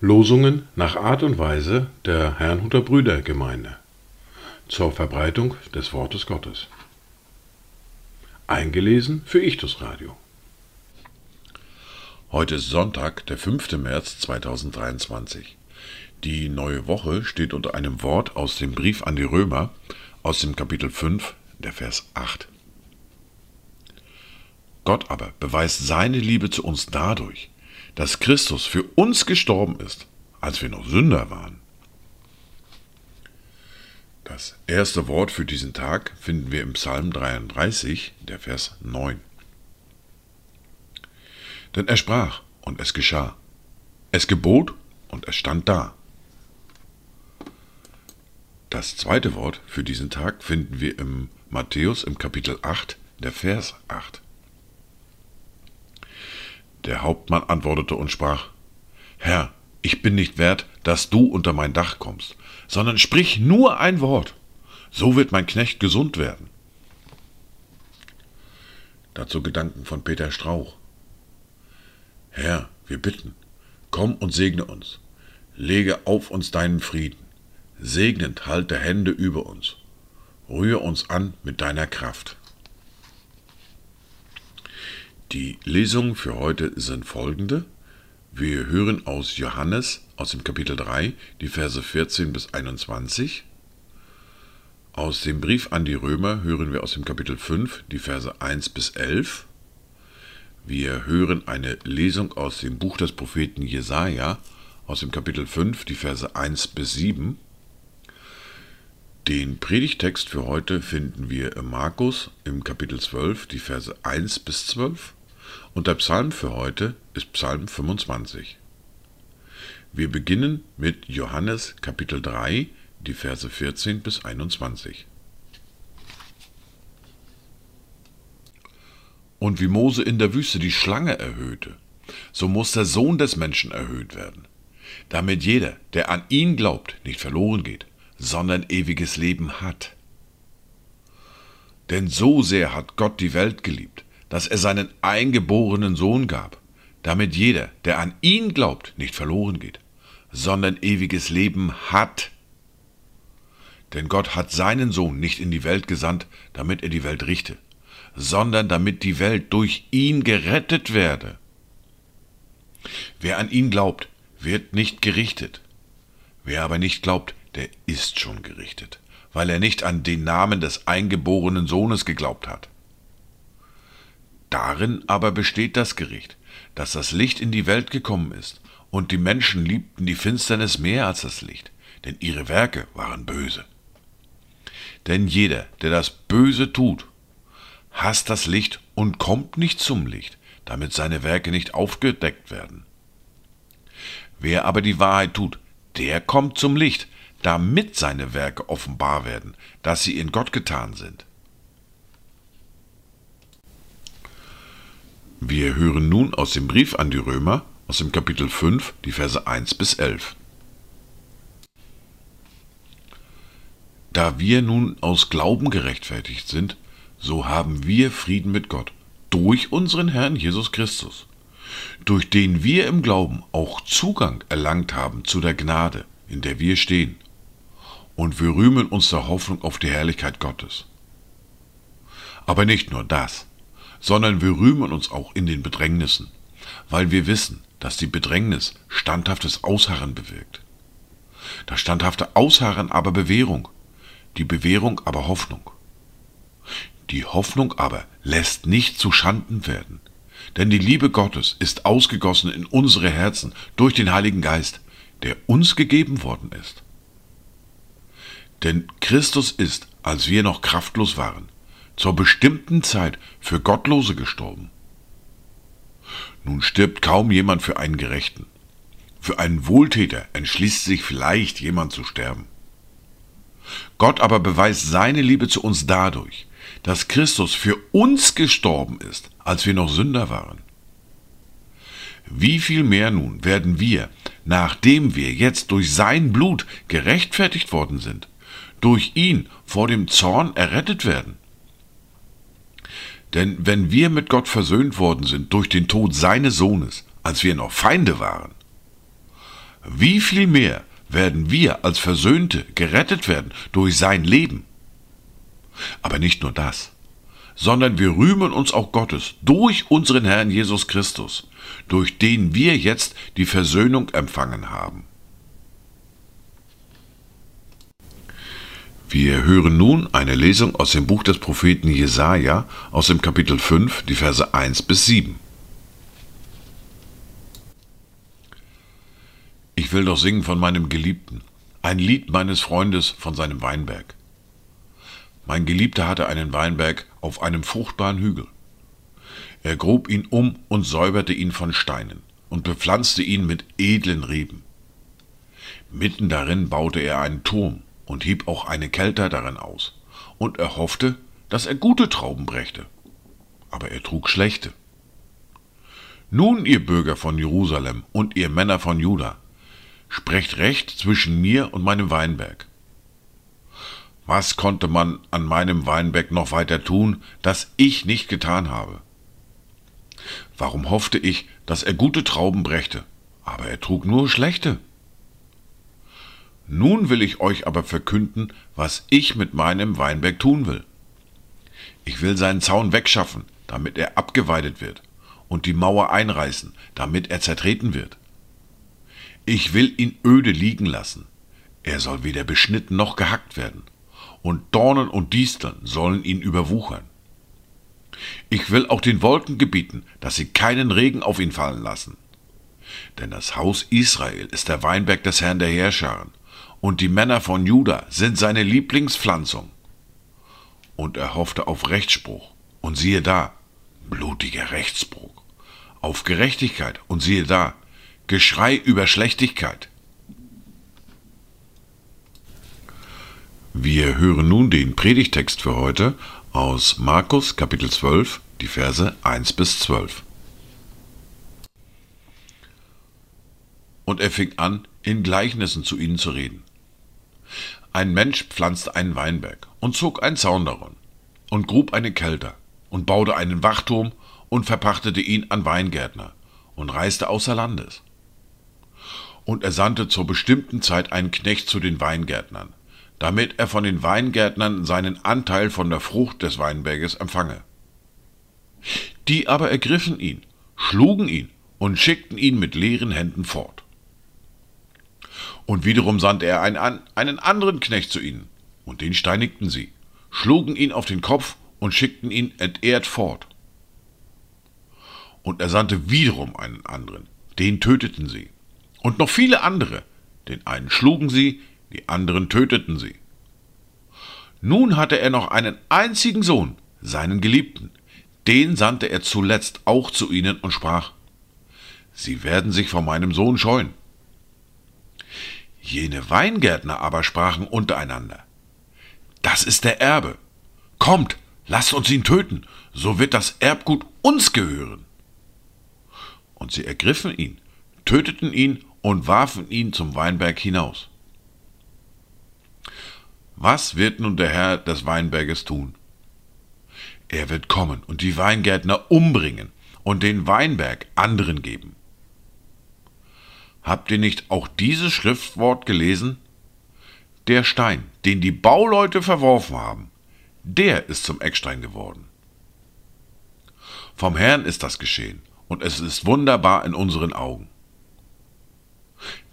Losungen nach Art und Weise der Herrnhuter Brüdergemeinde zur Verbreitung des Wortes Gottes. Eingelesen für Ichtus Radio. Heute ist Sonntag, der 5. März 2023. Die neue Woche steht unter einem Wort aus dem Brief an die Römer aus dem Kapitel 5, der Vers 8. Gott aber beweist seine Liebe zu uns dadurch, dass Christus für uns gestorben ist, als wir noch Sünder waren. Das erste Wort für diesen Tag finden wir im Psalm 33, der Vers 9. Denn er sprach, und es geschah. Es gebot, und es stand da. Das zweite Wort für diesen Tag finden wir im Matthäus im Kapitel 8, der Vers 8. Der Hauptmann antwortete und sprach, Herr, ich bin nicht wert, dass du unter mein Dach kommst, sondern sprich nur ein Wort, so wird mein Knecht gesund werden. Dazu Gedanken von Peter Strauch. Herr, wir bitten, komm und segne uns, lege auf uns deinen Frieden, segnend halte Hände über uns, rühre uns an mit deiner Kraft. Die Lesungen für heute sind folgende. Wir hören aus Johannes aus dem Kapitel 3 die Verse 14 bis 21. Aus dem Brief an die Römer hören wir aus dem Kapitel 5 die Verse 1 bis 11. Wir hören eine Lesung aus dem Buch des Propheten Jesaja, aus dem Kapitel 5, die Verse 1 bis 7. Den Predigtext für heute finden wir im Markus im Kapitel 12, die Verse 1 bis 12. Und der Psalm für heute ist Psalm 25. Wir beginnen mit Johannes Kapitel 3, die Verse 14 bis 21. Und wie Mose in der Wüste die Schlange erhöhte, so muss der Sohn des Menschen erhöht werden, damit jeder, der an ihn glaubt, nicht verloren geht, sondern ewiges Leben hat. Denn so sehr hat Gott die Welt geliebt, dass er seinen eingeborenen Sohn gab, damit jeder, der an ihn glaubt, nicht verloren geht, sondern ewiges Leben hat. Denn Gott hat seinen Sohn nicht in die Welt gesandt, damit er die Welt richte, sondern damit die Welt durch ihn gerettet werde. Wer an ihn glaubt, wird nicht gerichtet. Wer aber nicht glaubt, der ist schon gerichtet, weil er nicht an den Namen des eingeborenen Sohnes geglaubt hat. Darin aber besteht das Gericht, dass das Licht in die Welt gekommen ist, und die Menschen liebten die Finsternis mehr als das Licht, denn ihre Werke waren böse. Denn jeder, der das Böse tut, hasst das Licht und kommt nicht zum Licht, damit seine Werke nicht aufgedeckt werden. Wer aber die Wahrheit tut, der kommt zum Licht, damit seine Werke offenbar werden, dass sie in Gott getan sind. Wir hören nun aus dem Brief an die Römer, aus dem Kapitel 5, die Verse 1 bis 11. Da wir nun aus Glauben gerechtfertigt sind, so haben wir Frieden mit Gott durch unseren Herrn Jesus Christus, durch den wir im Glauben auch Zugang erlangt haben zu der Gnade, in der wir stehen. Und wir rühmen uns der Hoffnung auf die Herrlichkeit Gottes. Aber nicht nur das, sondern wir rühmen uns auch in den Bedrängnissen, weil wir wissen, dass die Bedrängnis standhaftes Ausharren bewirkt. Das standhafte Ausharren aber Bewährung, die Bewährung aber Hoffnung. Die Hoffnung aber lässt nicht zu Schanden werden, denn die Liebe Gottes ist ausgegossen in unsere Herzen durch den Heiligen Geist, der uns gegeben worden ist. Denn Christus ist, als wir noch kraftlos waren, zur bestimmten Zeit für Gottlose gestorben. Nun stirbt kaum jemand für einen Gerechten. Für einen Wohltäter entschließt sich vielleicht jemand zu sterben. Gott aber beweist seine Liebe zu uns dadurch, dass Christus für uns gestorben ist, als wir noch Sünder waren. Wie viel mehr nun werden wir, nachdem wir jetzt durch sein Blut gerechtfertigt worden sind, durch ihn vor dem Zorn errettet werden? Denn wenn wir mit Gott versöhnt worden sind durch den Tod seines Sohnes, als wir noch Feinde waren, wie viel mehr werden wir als Versöhnte gerettet werden durch sein Leben? Aber nicht nur das, sondern wir rühmen uns auch Gottes durch unseren Herrn Jesus Christus, durch den wir jetzt die Versöhnung empfangen haben. Wir hören nun eine Lesung aus dem Buch des Propheten Jesaja aus dem Kapitel 5, die Verse 1 bis 7. Ich will doch singen von meinem Geliebten, ein Lied meines Freundes von seinem Weinberg. Mein Geliebter hatte einen Weinberg auf einem fruchtbaren Hügel. Er grub ihn um und säuberte ihn von Steinen und bepflanzte ihn mit edlen Reben. Mitten darin baute er einen Turm und hieb auch eine Kelter darin aus, und er hoffte, dass er gute Trauben brächte. Aber er trug schlechte. Nun, ihr Bürger von Jerusalem und ihr Männer von Juda, sprecht recht zwischen mir und meinem Weinberg. Was konnte man an meinem Weinberg noch weiter tun, das ich nicht getan habe? Warum hoffte ich, dass er gute Trauben brächte, aber er trug nur schlechte? Nun will ich euch aber verkünden, was ich mit meinem Weinberg tun will. Ich will seinen Zaun wegschaffen, damit er abgeweidet wird, und die Mauer einreißen, damit er zertreten wird. Ich will ihn öde liegen lassen. Er soll weder beschnitten noch gehackt werden, und Dornen und Disteln sollen ihn überwuchern. Ich will auch den Wolken gebieten, dass sie keinen Regen auf ihn fallen lassen. Denn das Haus Israel ist der Weinberg des Herrn der Herrscharen, und die Männer von Juda sind seine Lieblingspflanzung. Und er hoffte auf Rechtsspruch, und siehe da, blutiger Rechtsbruch, auf Gerechtigkeit, und siehe da, Geschrei über Schlechtigkeit. Wir hören nun den Predigtext für heute aus Markus Kapitel 12, die Verse 1 bis 12. Und er fing an, in Gleichnissen zu ihnen zu reden. Ein Mensch pflanzte einen Weinberg und zog einen Zaun darum und grub eine Kelter und baute einen Wachturm und verpachtete ihn an Weingärtner und reiste außer Landes. Und er sandte zur bestimmten Zeit einen Knecht zu den Weingärtnern, damit er von den Weingärtnern seinen Anteil von der Frucht des Weinberges empfange. Die aber ergriffen ihn, schlugen ihn und schickten ihn mit leeren Händen fort. Und wiederum sandte er einen, einen anderen Knecht zu ihnen, und den steinigten sie, schlugen ihn auf den Kopf und schickten ihn entehrt fort. Und er sandte wiederum einen anderen, den töteten sie. Und noch viele andere, den einen schlugen sie, die anderen töteten sie. Nun hatte er noch einen einzigen Sohn, seinen Geliebten, den sandte er zuletzt auch zu ihnen und sprach, Sie werden sich vor meinem Sohn scheuen. Jene Weingärtner aber sprachen untereinander, das ist der Erbe. Kommt, lasst uns ihn töten, so wird das Erbgut uns gehören. Und sie ergriffen ihn, töteten ihn und warfen ihn zum Weinberg hinaus. Was wird nun der Herr des Weinberges tun? Er wird kommen und die Weingärtner umbringen und den Weinberg anderen geben. Habt ihr nicht auch dieses Schriftwort gelesen? Der Stein, den die Bauleute verworfen haben, der ist zum Eckstein geworden. Vom Herrn ist das geschehen, und es ist wunderbar in unseren Augen.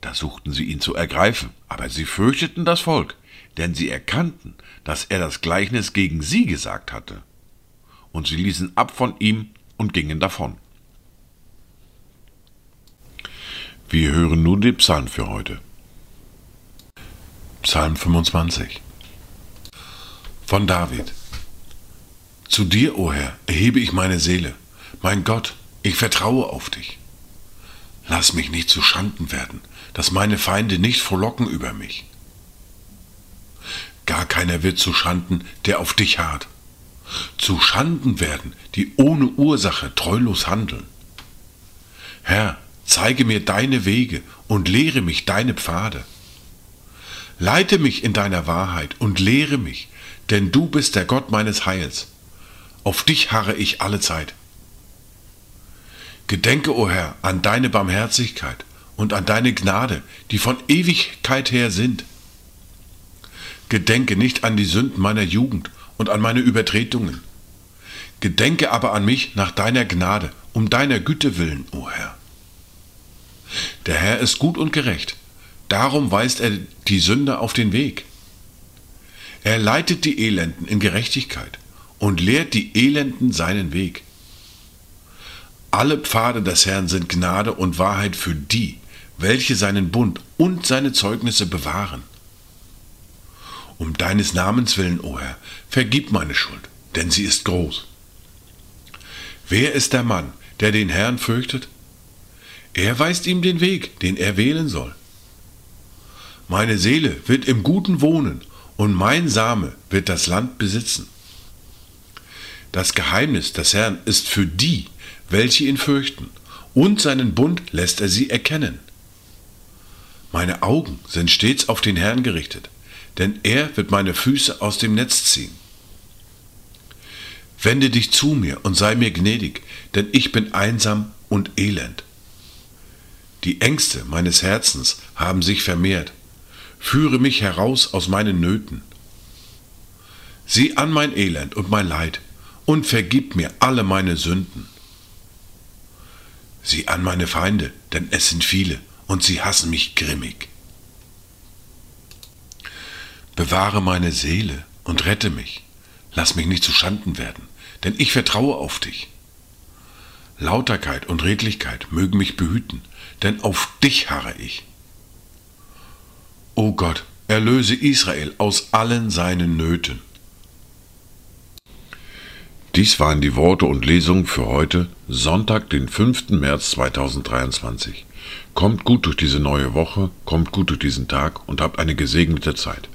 Da suchten sie ihn zu ergreifen, aber sie fürchteten das Volk, denn sie erkannten, dass er das Gleichnis gegen sie gesagt hatte. Und sie ließen ab von ihm und gingen davon. Wir hören nun den Psalm für heute. Psalm 25 von David. Zu dir, o oh Herr, erhebe ich meine Seele. Mein Gott, ich vertraue auf dich. Lass mich nicht zu Schanden werden, dass meine Feinde nicht frohlocken über mich. Gar keiner wird zu Schanden, der auf dich harrt. Zu Schanden werden, die ohne Ursache treulos handeln. Herr, Zeige mir deine Wege und lehre mich deine Pfade. Leite mich in deiner Wahrheit und lehre mich, denn du bist der Gott meines Heils. auf dich harre ich alle Zeit. Gedenke, o oh Herr, an deine Barmherzigkeit und an deine Gnade, die von Ewigkeit her sind. Gedenke nicht an die Sünden meiner Jugend und an meine Übertretungen. Gedenke aber an mich nach deiner Gnade, um deiner Güte willen, o oh Herr. Der Herr ist gut und gerecht, darum weist er die Sünder auf den Weg. Er leitet die Elenden in Gerechtigkeit und lehrt die Elenden seinen Weg. Alle Pfade des Herrn sind Gnade und Wahrheit für die, welche seinen Bund und seine Zeugnisse bewahren. Um deines Namens willen, o Herr, vergib meine Schuld, denn sie ist groß. Wer ist der Mann, der den Herrn fürchtet? Er weist ihm den Weg, den er wählen soll. Meine Seele wird im Guten wohnen, und mein Same wird das Land besitzen. Das Geheimnis des Herrn ist für die, welche ihn fürchten, und seinen Bund lässt er sie erkennen. Meine Augen sind stets auf den Herrn gerichtet, denn er wird meine Füße aus dem Netz ziehen. Wende dich zu mir und sei mir gnädig, denn ich bin einsam und elend. Die Ängste meines Herzens haben sich vermehrt. Führe mich heraus aus meinen Nöten. Sieh an mein Elend und mein Leid und vergib mir alle meine Sünden. Sieh an meine Feinde, denn es sind viele und sie hassen mich grimmig. Bewahre meine Seele und rette mich. Lass mich nicht zu Schanden werden, denn ich vertraue auf dich. Lauterkeit und Redlichkeit mögen mich behüten, denn auf dich harre ich. O Gott, erlöse Israel aus allen seinen Nöten. Dies waren die Worte und Lesungen für heute, Sonntag, den 5. März 2023. Kommt gut durch diese neue Woche, kommt gut durch diesen Tag und habt eine gesegnete Zeit.